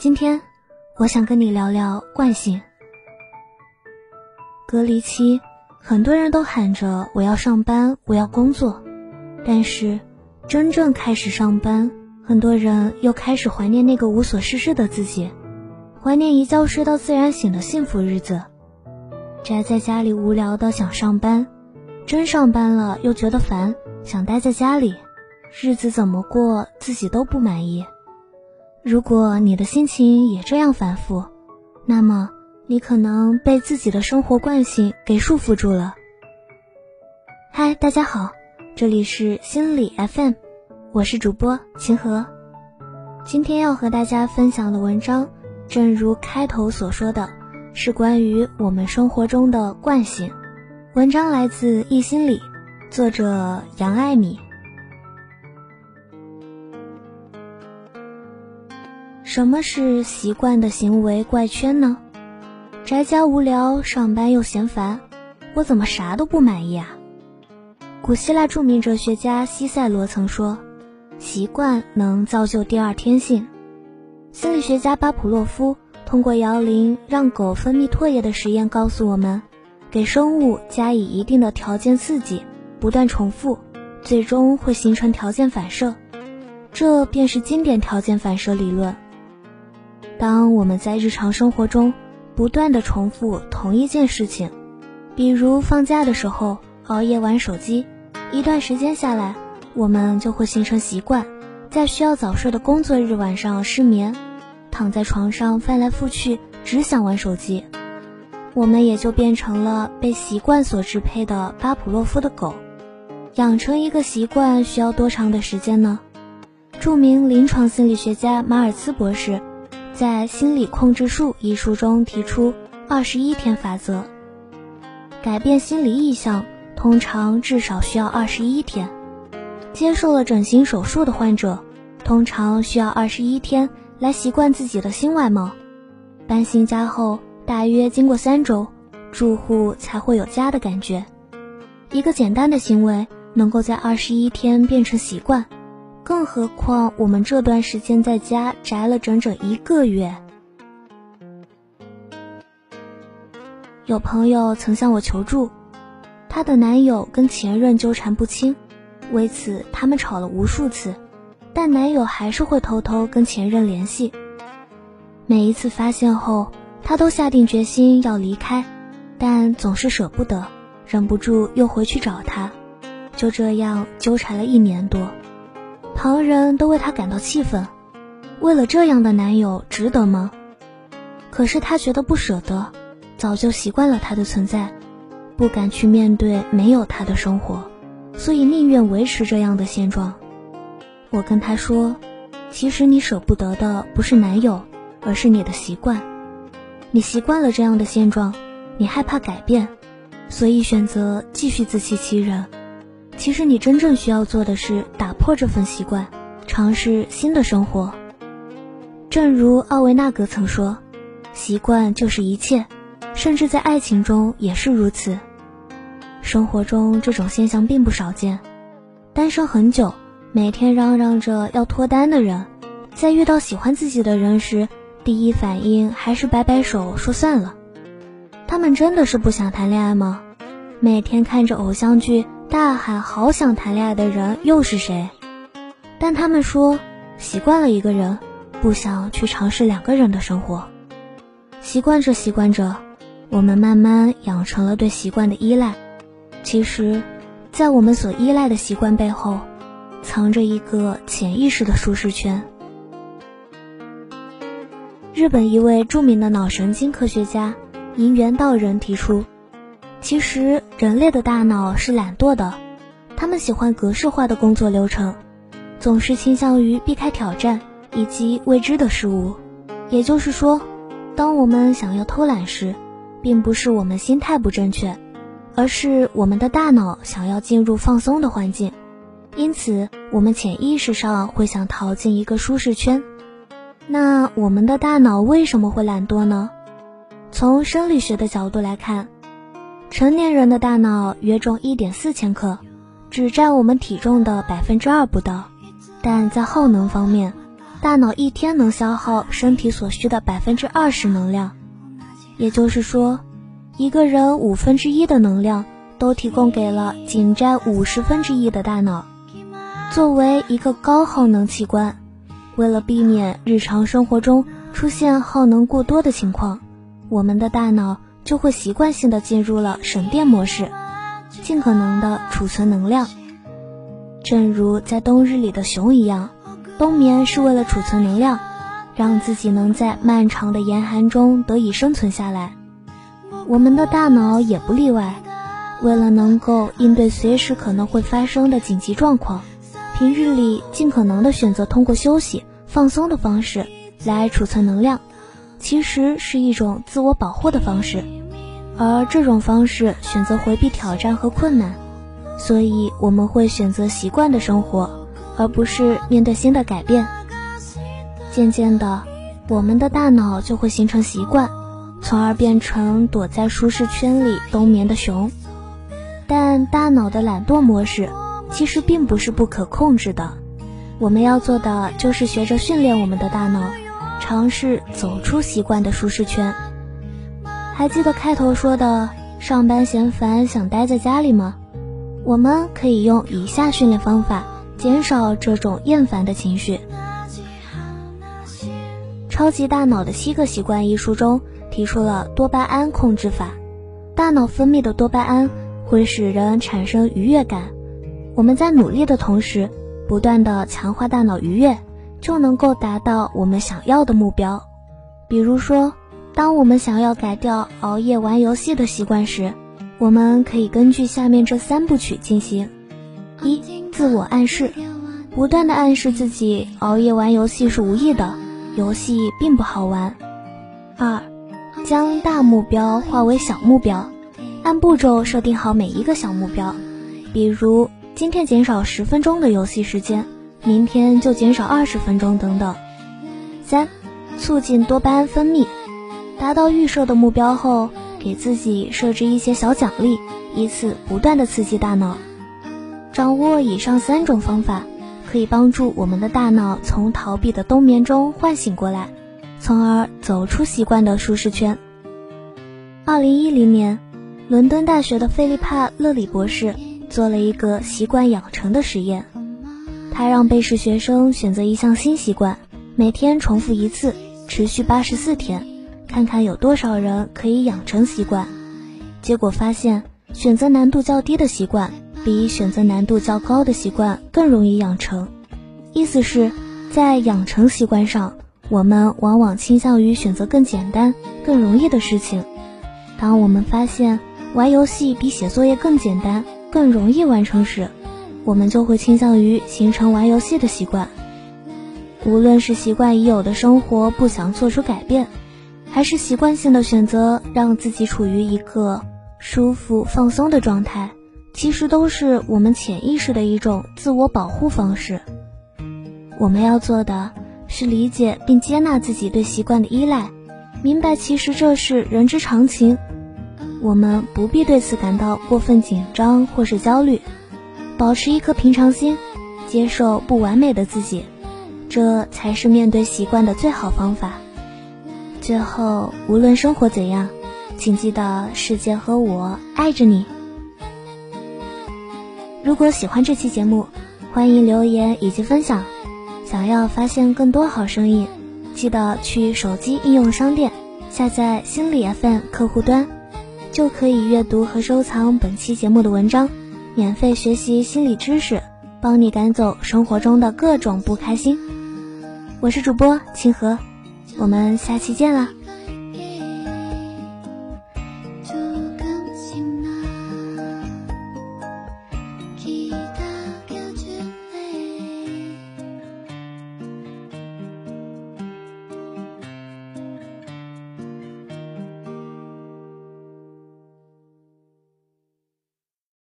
今天，我想跟你聊聊惯性。隔离期，很多人都喊着我要上班，我要工作，但是真正开始上班，很多人又开始怀念那个无所事事的自己，怀念一觉睡到自然醒的幸福日子。宅在家里无聊的想上班，真上班了又觉得烦，想待在家里，日子怎么过自己都不满意。如果你的心情也这样反复，那么你可能被自己的生活惯性给束缚住了。嗨，大家好，这里是心理 FM，我是主播秦和。今天要和大家分享的文章，正如开头所说的。是关于我们生活中的惯性。文章来自易心理，作者杨爱米。什么是习惯的行为怪圈呢？宅家无聊，上班又嫌烦，我怎么啥都不满意啊？古希腊著名哲学家西塞罗曾说：“习惯能造就第二天性。”心理学家巴甫洛夫。通过摇铃让狗分泌唾液的实验告诉我们，给生物加以一定的条件刺激，不断重复，最终会形成条件反射，这便是经典条件反射理论。当我们在日常生活中不断的重复同一件事情，比如放假的时候熬夜玩手机，一段时间下来，我们就会形成习惯，在需要早睡的工作日晚上失眠。躺在床上翻来覆去，只想玩手机，我们也就变成了被习惯所支配的巴甫洛夫的狗。养成一个习惯需要多长的时间呢？著名临床心理学家马尔茨博士在《心理控制术》一书中提出二十一天法则。改变心理意向通常至少需要二十一天。接受了整形手术的患者，通常需要二十一天。来习惯自己的新外貌，搬新家后大约经过三周，住户才会有家的感觉。一个简单的行为能够在二十一天变成习惯，更何况我们这段时间在家宅了整整一个月。有朋友曾向我求助，她的男友跟前任纠缠不清，为此他们吵了无数次。但男友还是会偷偷跟前任联系。每一次发现后，她都下定决心要离开，但总是舍不得，忍不住又回去找他。就这样纠缠了一年多，旁人都为她感到气愤。为了这样的男友，值得吗？可是她觉得不舍得，早就习惯了他的存在，不敢去面对没有他的生活，所以宁愿维持这样的现状。我跟他说：“其实你舍不得的不是男友，而是你的习惯。你习惯了这样的现状，你害怕改变，所以选择继续自欺欺人。其实你真正需要做的是打破这份习惯，尝试新的生活。正如奥维纳格曾说：‘习惯就是一切，甚至在爱情中也是如此。’生活中这种现象并不少见，单身很久。”每天嚷嚷着要脱单的人，在遇到喜欢自己的人时，第一反应还是摆摆手说算了。他们真的是不想谈恋爱吗？每天看着偶像剧大喊好想谈恋爱的人又是谁？但他们说习惯了一个人，不想去尝试两个人的生活。习惯着习惯着，我们慢慢养成了对习惯的依赖。其实，在我们所依赖的习惯背后。藏着一个潜意识的舒适圈。日本一位著名的脑神经科学家银元道人提出，其实人类的大脑是懒惰的，他们喜欢格式化的工作流程，总是倾向于避开挑战以及未知的事物。也就是说，当我们想要偷懒时，并不是我们心态不正确，而是我们的大脑想要进入放松的环境。因此，我们潜意识上会想逃进一个舒适圈。那我们的大脑为什么会懒惰呢？从生理学的角度来看，成年人的大脑约重一点四千克，只占我们体重的百分之二不到。但在耗能方面，大脑一天能消耗身体所需的百分之二十能量，也就是说，一个人五分之一的能量都提供给了仅占五十分之一的大脑。作为一个高耗能器官，为了避免日常生活中出现耗能过多的情况，我们的大脑就会习惯性的进入了省电模式，尽可能的储存能量。正如在冬日里的熊一样。冬眠是为了储存能量，让自己能在漫长的严寒中得以生存下来。我们的大脑也不例外，为了能够应对随时可能会发生的紧急状况，平日里尽可能的选择通过休息、放松的方式来储存能量，其实是一种自我保护的方式。而这种方式选择回避挑战和困难，所以我们会选择习惯的生活。而不是面对新的改变，渐渐的，我们的大脑就会形成习惯，从而变成躲在舒适圈里冬眠的熊。但大脑的懒惰模式其实并不是不可控制的，我们要做的就是学着训练我们的大脑，尝试走出习惯的舒适圈。还记得开头说的上班嫌烦想待在家里吗？我们可以用以下训练方法。减少这种厌烦的情绪。《超级大脑的七个习惯》一书中提出了多巴胺控制法。大脑分泌的多巴胺会使人产生愉悦感。我们在努力的同时，不断的强化大脑愉悦，就能够达到我们想要的目标。比如说，当我们想要改掉熬夜玩游戏的习惯时，我们可以根据下面这三部曲进行：一。自我暗示，不断的暗示自己熬夜玩游戏是无意的，游戏并不好玩。二，将大目标化为小目标，按步骤设定好每一个小目标，比如今天减少十分钟的游戏时间，明天就减少二十分钟等等。三，促进多巴胺分泌，达到预设的目标后，给自己设置一些小奖励，以此不断的刺激大脑。掌握以上三种方法，可以帮助我们的大脑从逃避的冬眠中唤醒过来，从而走出习惯的舒适圈。二零一零年，伦敦大学的菲利帕·勒里博士做了一个习惯养成的实验，他让被试学生选择一项新习惯，每天重复一次，持续八十四天，看看有多少人可以养成习惯。结果发现，选择难度较低的习惯。比选择难度较高的习惯更容易养成，意思是，在养成习惯上，我们往往倾向于选择更简单、更容易的事情。当我们发现玩游戏比写作业更简单、更容易完成时，我们就会倾向于形成玩游戏的习惯。无论是习惯已有的生活不想做出改变，还是习惯性的选择让自己处于一个舒服放松的状态。其实都是我们潜意识的一种自我保护方式。我们要做的是理解并接纳自己对习惯的依赖，明白其实这是人之常情，我们不必对此感到过分紧张或是焦虑，保持一颗平常心，接受不完美的自己，这才是面对习惯的最好方法。最后，无论生活怎样，请记得世界和我爱着你。如果喜欢这期节目，欢迎留言以及分享。想要发现更多好声音，记得去手机应用商店下载心理 FM 客户端，就可以阅读和收藏本期节目的文章，免费学习心理知识，帮你赶走生活中的各种不开心。我是主播清河，我们下期见啦！